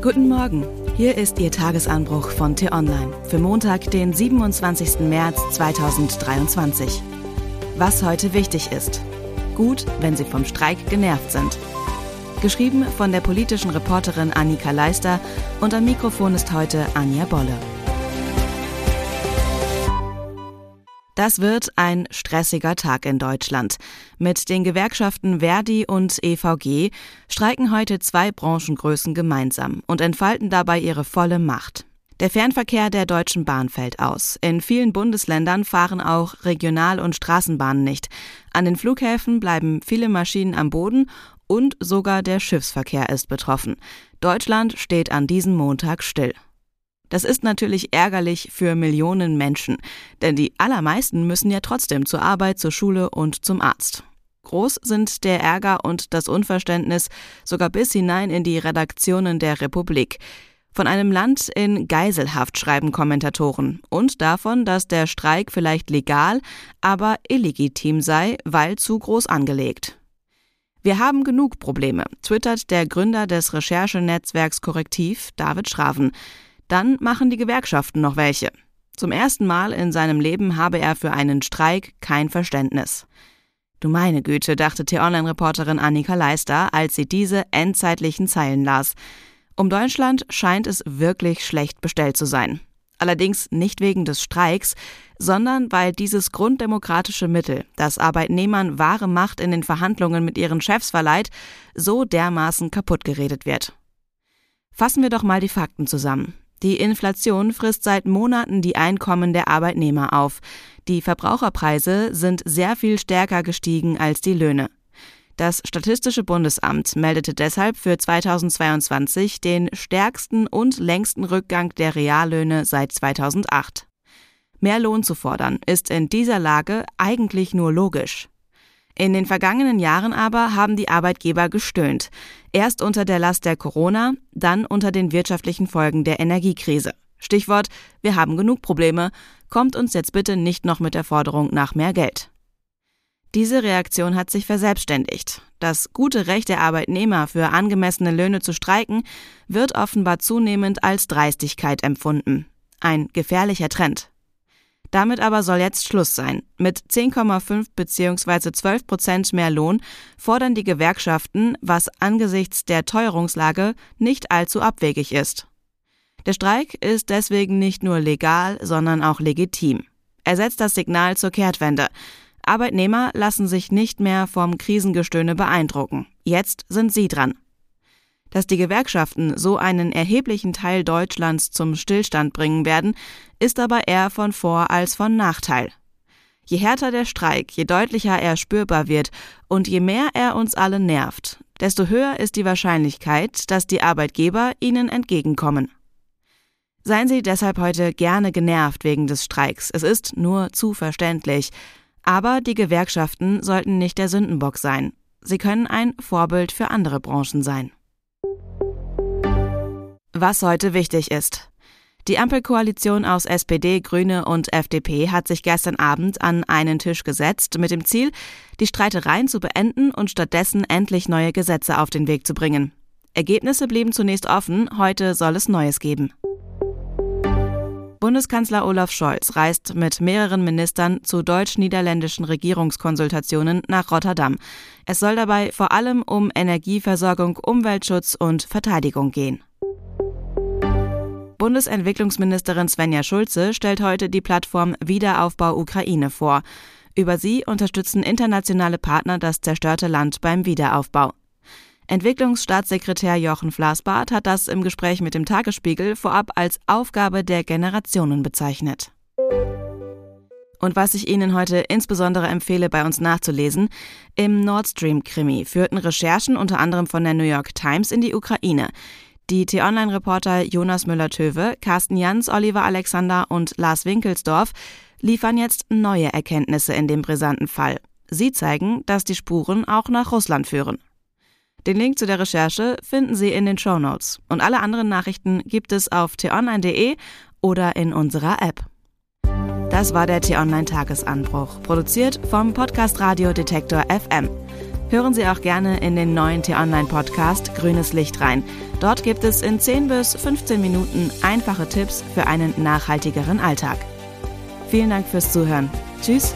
Guten Morgen, hier ist Ihr Tagesanbruch von T-Online für Montag, den 27. März 2023. Was heute wichtig ist. Gut, wenn Sie vom Streik genervt sind. Geschrieben von der politischen Reporterin Annika Leister und am Mikrofon ist heute Anja Bolle. Das wird ein stressiger Tag in Deutschland. Mit den Gewerkschaften Verdi und EVG streiken heute zwei Branchengrößen gemeinsam und entfalten dabei ihre volle Macht. Der Fernverkehr der Deutschen Bahn fällt aus. In vielen Bundesländern fahren auch Regional- und Straßenbahnen nicht. An den Flughäfen bleiben viele Maschinen am Boden und sogar der Schiffsverkehr ist betroffen. Deutschland steht an diesem Montag still. Das ist natürlich ärgerlich für Millionen Menschen, denn die allermeisten müssen ja trotzdem zur Arbeit, zur Schule und zum Arzt. Groß sind der Ärger und das Unverständnis sogar bis hinein in die Redaktionen der Republik. Von einem Land in Geiselhaft schreiben Kommentatoren und davon, dass der Streik vielleicht legal, aber illegitim sei, weil zu groß angelegt. Wir haben genug Probleme, twittert der Gründer des Recherchenetzwerks Korrektiv, David Schraven. Dann machen die Gewerkschaften noch welche. Zum ersten Mal in seinem Leben habe er für einen Streik kein Verständnis. Du meine Güte, dachte T-Online-Reporterin Annika Leister, als sie diese endzeitlichen Zeilen las. Um Deutschland scheint es wirklich schlecht bestellt zu sein. Allerdings nicht wegen des Streiks, sondern weil dieses grunddemokratische Mittel, das Arbeitnehmern wahre Macht in den Verhandlungen mit ihren Chefs verleiht, so dermaßen kaputtgeredet wird. Fassen wir doch mal die Fakten zusammen. Die Inflation frisst seit Monaten die Einkommen der Arbeitnehmer auf. Die Verbraucherpreise sind sehr viel stärker gestiegen als die Löhne. Das Statistische Bundesamt meldete deshalb für 2022 den stärksten und längsten Rückgang der Reallöhne seit 2008. Mehr Lohn zu fordern ist in dieser Lage eigentlich nur logisch. In den vergangenen Jahren aber haben die Arbeitgeber gestöhnt. Erst unter der Last der Corona, dann unter den wirtschaftlichen Folgen der Energiekrise. Stichwort, wir haben genug Probleme, kommt uns jetzt bitte nicht noch mit der Forderung nach mehr Geld. Diese Reaktion hat sich verselbstständigt. Das gute Recht der Arbeitnehmer für angemessene Löhne zu streiken wird offenbar zunehmend als Dreistigkeit empfunden. Ein gefährlicher Trend. Damit aber soll jetzt Schluss sein. Mit 10,5 bzw. 12 Prozent mehr Lohn fordern die Gewerkschaften, was angesichts der Teuerungslage nicht allzu abwegig ist. Der Streik ist deswegen nicht nur legal, sondern auch legitim. Er setzt das Signal zur Kehrtwende. Arbeitnehmer lassen sich nicht mehr vom Krisengestöhne beeindrucken. Jetzt sind sie dran. Dass die Gewerkschaften so einen erheblichen Teil Deutschlands zum Stillstand bringen werden, ist aber eher von Vor- als von Nachteil. Je härter der Streik, je deutlicher er spürbar wird und je mehr er uns alle nervt, desto höher ist die Wahrscheinlichkeit, dass die Arbeitgeber ihnen entgegenkommen. Seien Sie deshalb heute gerne genervt wegen des Streiks. Es ist nur zu verständlich. Aber die Gewerkschaften sollten nicht der Sündenbock sein. Sie können ein Vorbild für andere Branchen sein. Was heute wichtig ist. Die Ampelkoalition aus SPD, Grüne und FDP hat sich gestern Abend an einen Tisch gesetzt mit dem Ziel, die Streitereien zu beenden und stattdessen endlich neue Gesetze auf den Weg zu bringen. Ergebnisse blieben zunächst offen, heute soll es Neues geben. Bundeskanzler Olaf Scholz reist mit mehreren Ministern zu deutsch-niederländischen Regierungskonsultationen nach Rotterdam. Es soll dabei vor allem um Energieversorgung, Umweltschutz und Verteidigung gehen. Bundesentwicklungsministerin Svenja Schulze stellt heute die Plattform Wiederaufbau Ukraine vor. Über sie unterstützen internationale Partner das zerstörte Land beim Wiederaufbau. Entwicklungsstaatssekretär Jochen Flasbart hat das im Gespräch mit dem Tagesspiegel vorab als Aufgabe der Generationen bezeichnet. Und was ich Ihnen heute insbesondere empfehle, bei uns nachzulesen, im Nord Stream-Krimi führten Recherchen unter anderem von der New York Times in die Ukraine. Die T-Online-Reporter Jonas Müller-Töwe, Carsten Jans, Oliver Alexander und Lars Winkelsdorf liefern jetzt neue Erkenntnisse in dem brisanten Fall. Sie zeigen, dass die Spuren auch nach Russland führen. Den Link zu der Recherche finden Sie in den Show Notes. Und alle anderen Nachrichten gibt es auf t-online.de oder in unserer App. Das war der T-Online Tagesanbruch, produziert vom Podcast Radio Detektor FM. Hören Sie auch gerne in den neuen T-Online-Podcast Grünes Licht rein. Dort gibt es in 10 bis 15 Minuten einfache Tipps für einen nachhaltigeren Alltag. Vielen Dank fürs Zuhören. Tschüss